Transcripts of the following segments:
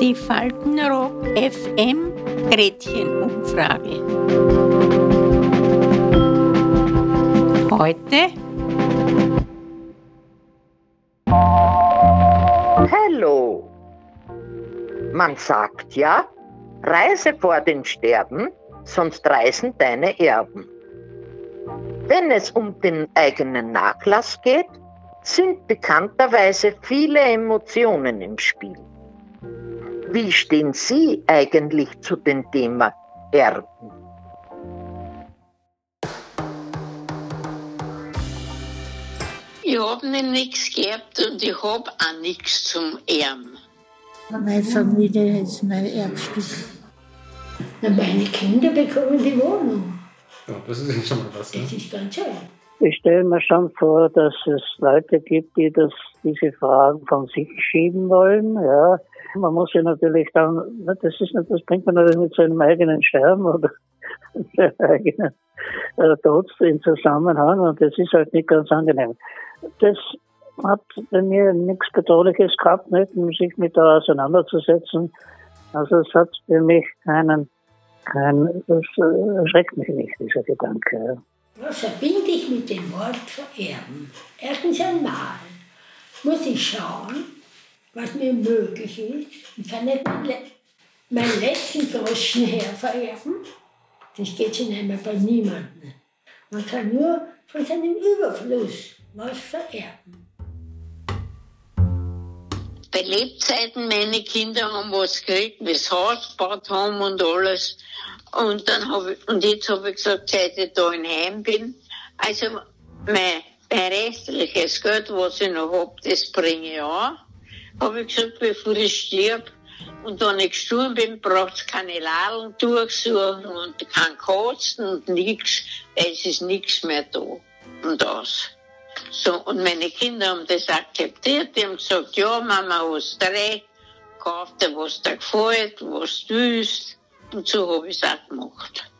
Die Faltenrock FM Gretchenumfrage. Heute Hallo. Man sagt ja, reise vor den Sterben, sonst reisen deine Erben. Wenn es um den eigenen Nachlass geht, sind bekannterweise viele Emotionen im Spiel. Wie stehen Sie eigentlich zu dem Thema Erben? Ich habe nicht nichts geerbt und ich habe auch nichts zum Erben. Meine Familie ist mein Erbstück. Na, meine Kinder bekommen die Wohnung. Ja, das ist schon mal was. Ne? Das ist ganz schön. Ich stelle mir schon vor, dass es Leute gibt, die das, diese Fragen von sich schieben wollen. Ja, man muss ja natürlich dann, das ist, das bringt man natürlich mit seinem eigenen Sterben oder seinem eigenen äh, Tod in Zusammenhang und das ist halt nicht ganz angenehm. Das hat bei mir nichts Bedrohliches gehabt, nicht, um sich mit da auseinanderzusetzen. Also es hat für mich keinen, kein, das äh, erschreckt mich nicht, dieser Gedanke. Was verbinde ich mit dem Wort vererben? Erstens einmal muss ich schauen, was mir möglich ist. Ich kann nicht meinen, Le meinen letzten Groschen her vererben. Das geht schon einmal bei niemandem. Man kann nur von seinem Überfluss was vererben. Bei Lebzeiten meine Kinder haben was gekriegt, wie das Haus gebaut haben und alles. Und dann habe ich, und jetzt habe ich gesagt, seit ich da in Heim bin, also mein, mein restliches Geld, was ich noch hab, das bringe ich an. Habe ich gesagt, bevor ich stirb und dann ich gestorben bin, braucht es keine Ladeln durchsuchen und kein Kosten und nichts, es ist nichts mehr da. Und das. So, und meine Kinder haben das akzeptiert, die haben gesagt, ja, Mama, hast recht, kauf dir, was dir gefällt, was du willst. Und so habe ich es auch gemacht.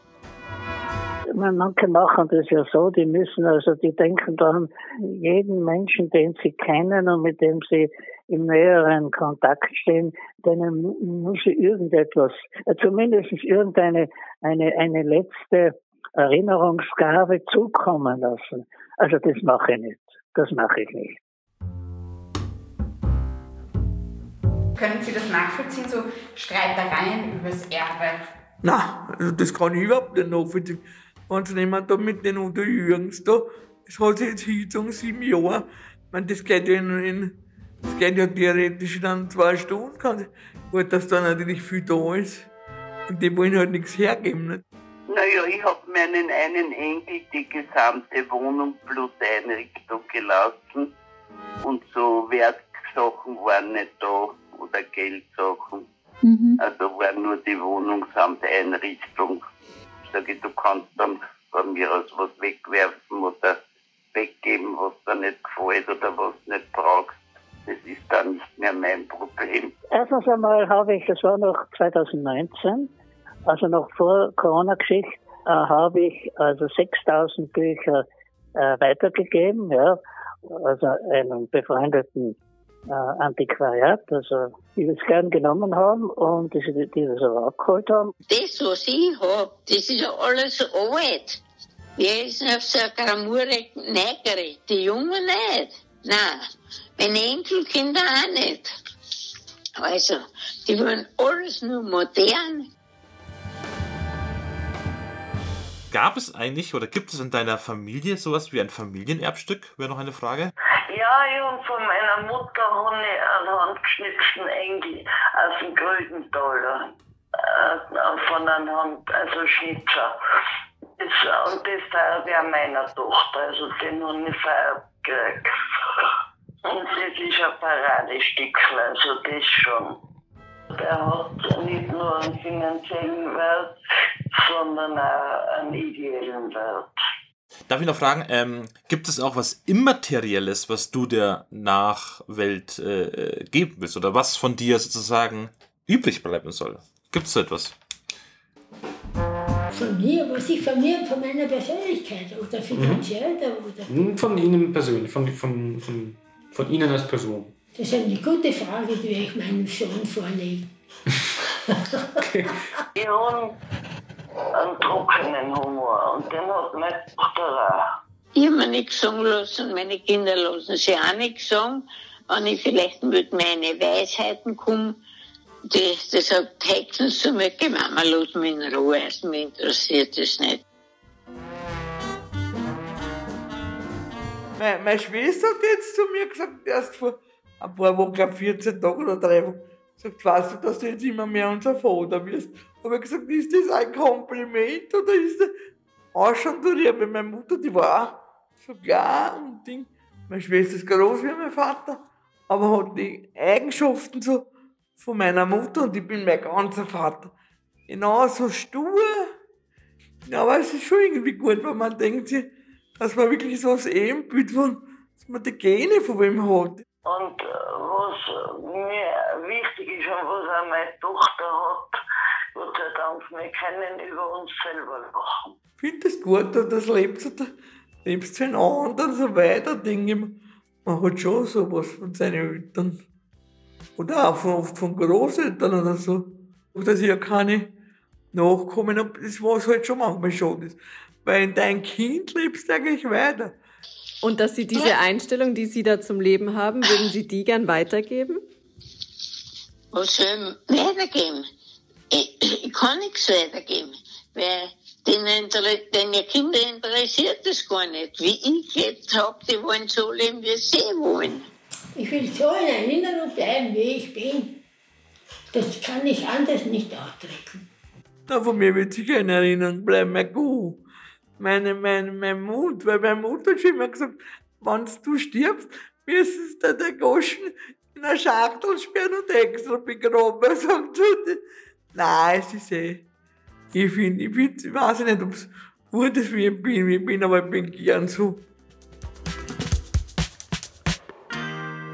Man- Manche machen das ja so, die müssen also, die denken dann, jeden Menschen, den sie kennen und mit dem sie im näheren Kontakt stehen, denen mu- muss sie irgendetwas, äh, zumindest irgendeine eine, eine letzte Erinnerungsgabe zukommen lassen. Also das mache ich nicht. Das mache ich nicht. Können Sie das nachvollziehen, so Streitereien übers Erbe? Na, also das kann ich überhaupt nicht nachvollziehen. Wenn sie jemand da mit den Unterjürgens da, das hat sich jetzt hingezogen, sieben Jahre. Ich meine, das geht ja in, in das geht ja theoretisch dann zwei Stunden, kann gut, dass da natürlich viel da ist. Und die wollen halt nichts hergeben. Nicht? Naja, ich habe meinen einen Enkel die gesamte Wohnung plus Einrichtung gelassen und so Wertsachen waren nicht da oder Geldsachen. Also war nur die Wohnung samt Einrichtung. Sag ich, du kannst dann von mir aus was wegwerfen oder weggeben, was dir nicht gefällt oder was du nicht brauchst. Das ist dann nicht mehr mein Problem. Erstens einmal habe ich, das war noch 2019, also noch vor Corona-Geschichte, äh, habe ich also 6000 Bücher äh, weitergegeben, ja, also einem befreundeten äh, Antiquariat, also die das gern genommen haben und die, die die das aber abgeholt haben. Das, was ich hab, das ist ja alles alt. Wer ist denn auf so eine Gramure neugierig? Die Jungen nicht. Nein, meine Enkelkinder auch nicht. Also, die wollen alles nur modern. Gab es eigentlich oder gibt es in deiner Familie sowas wie ein Familienerbstück? Wäre noch eine Frage. Ja, ich habe von meiner Mutter habe ich einen handgeschnitzten Engel aus dem Grödental. Äh, von einem Hand, also Schnitzer. Das, und das war der meiner Tochter, also den habe ich gekriegt. Und das ist ein Paradestückchen, also das schon. Der hat nicht nur einen finanziellen Wert, sondern auch einen ideellen Wert. Darf ich noch fragen, ähm, gibt es auch was Immaterielles, was du der Nachwelt äh, äh, geben willst? Oder was von dir sozusagen übrig bleiben soll? Gibt es so etwas? Von mir, was ich von mir, von meiner Persönlichkeit oder finanziell oder. Hm, Von Ihnen persönlich, von, von, von Von Ihnen als Person? Das ist eine gute Frage, die ich meinem Sohn vorlege. Ich habe einen trockenen Humor und den hat meine Tochter auch. Ich habe mir nichts sagen lassen, meine Kinder lassen sich auch nichts sagen. Wenn ich vielleicht mit meine Weisheiten komme, die, die sagt Hexen zu mir, geh Mama, lass mich in Ruhe, also mich interessiert das nicht. Meine, meine Schwester hat jetzt zu mir gesagt, erst vor ein paar Wochen, glaub 14 Tagen oder drei Wochen, sagt, weißt du, dass du jetzt immer mehr unser Vater wirst? Habe ich gesagt, ist das ein Kompliment oder ist das auch schon durch? Weil meine Mutter, die war auch so klar und Ding. Meine Schwester ist groß wie mein Vater, aber hat die Eigenschaften so von meiner Mutter und ich bin mein ganzer Vater. Genau so stur. Aber es ist schon irgendwie gut, wenn man denkt, dass man wirklich so das Ebenbild von, dass man die Gene von wem hat. Und äh, was mir wichtig ist und was auch meine Tochter hat, Gott sei Dank, wir können über uns selber lachen. Ich finde es gut, dass das lebst du, lebst du in anderen so weiter, mir. Man hat schon sowas von seinen Eltern. Oder auch oft von Großeltern oder so. Dass ich ja keine Nachkommen habe, das was halt schon manchmal ist. Weil in dein Kind lebst du eigentlich weiter. Und dass Sie diese Einstellung, die Sie da zum Leben haben, würden Sie die gern weitergeben? Was soll ich weitergeben? Ich, ich kann nichts weitergeben, weil den, inter- den Kinder interessiert das gar nicht. Wie ich jetzt habe, die wollen so leben, wie sie wollen. Ich will so in Erinnerung bleiben, wie ich bin. Das kann ich anders nicht ausdrücken. Na, von mir wird sicher in Erinnerung bleiben, mein Kuh. Meine, mein, mein Mut, weil meine Mutter hat schon immer gesagt, wenn du stirbst, müsstest du den Goschen in eine Schachtel sperren und extra begraben. Sagt sie. Nein, es ist eh. Ich finde, ich, find, ich weiß nicht, ob es gut ist, wie ich bin, wie ich bin, aber ich bin gern so.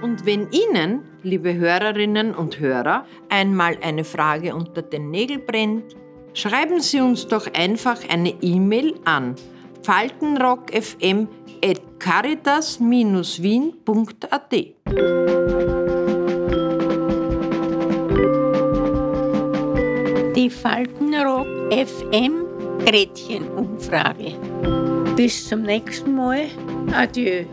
Und wenn Ihnen, liebe Hörerinnen und Hörer, einmal eine Frage unter den Nägeln brennt, schreiben Sie uns doch einfach eine E-Mail an faltenrock.fm.caritas-wien.at. Die Faltenrock FM Gretchenumfrage. Bis zum nächsten Mal. Adieu.